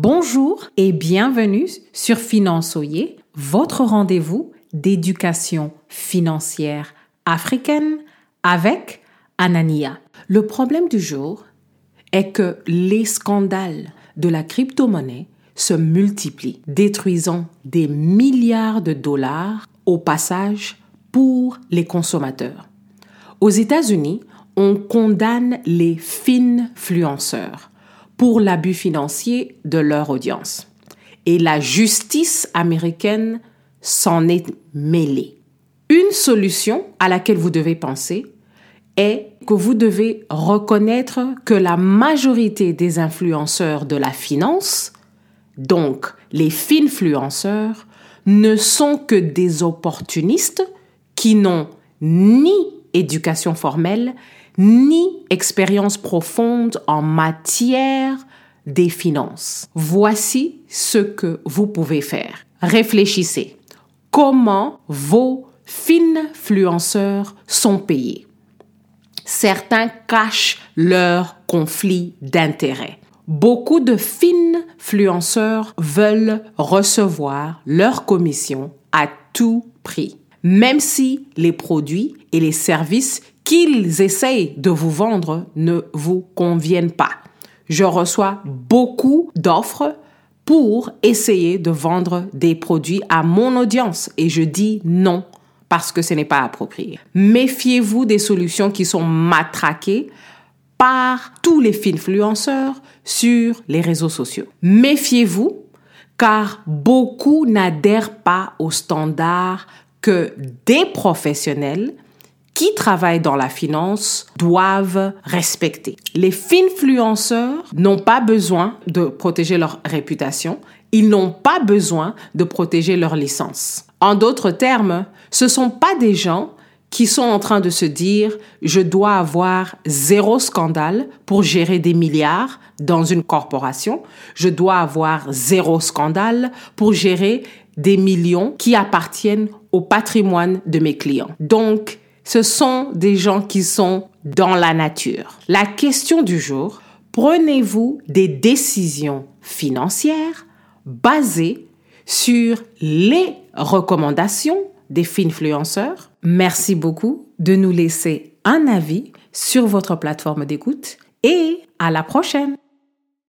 Bonjour et bienvenue sur Finançoyer, votre rendez-vous d'éducation financière africaine avec Anania. Le problème du jour est que les scandales de la crypto-monnaie se multiplient, détruisant des milliards de dollars au passage pour les consommateurs. Aux États-Unis, on condamne les finfluenceurs pour l'abus financier de leur audience. Et la justice américaine s'en est mêlée. Une solution à laquelle vous devez penser est que vous devez reconnaître que la majorité des influenceurs de la finance, donc les finfluenceurs, ne sont que des opportunistes qui n'ont ni éducation formelle, ni expérience profonde en matière des finances. Voici ce que vous pouvez faire. Réfléchissez. Comment vos finfluenceurs sont payés? Certains cachent leur conflit d'intérêts. Beaucoup de finfluenceurs veulent recevoir leur commission à tout prix, même si les produits et les services qu'ils essayent de vous vendre ne vous conviennent pas. Je reçois beaucoup d'offres pour essayer de vendre des produits à mon audience et je dis non parce que ce n'est pas approprié. Méfiez-vous des solutions qui sont matraquées par tous les influenceurs sur les réseaux sociaux. Méfiez-vous car beaucoup n'adhèrent pas aux standards que des professionnels qui travaillent dans la finance doivent respecter. Les finfluenceurs n'ont pas besoin de protéger leur réputation, ils n'ont pas besoin de protéger leur licence. En d'autres termes, ce sont pas des gens qui sont en train de se dire je dois avoir zéro scandale pour gérer des milliards dans une corporation, je dois avoir zéro scandale pour gérer des millions qui appartiennent au patrimoine de mes clients. Donc, ce sont des gens qui sont dans la nature. La question du jour, prenez-vous des décisions financières basées sur les recommandations des finfluenceurs Merci beaucoup de nous laisser un avis sur votre plateforme d'écoute et à la prochaine.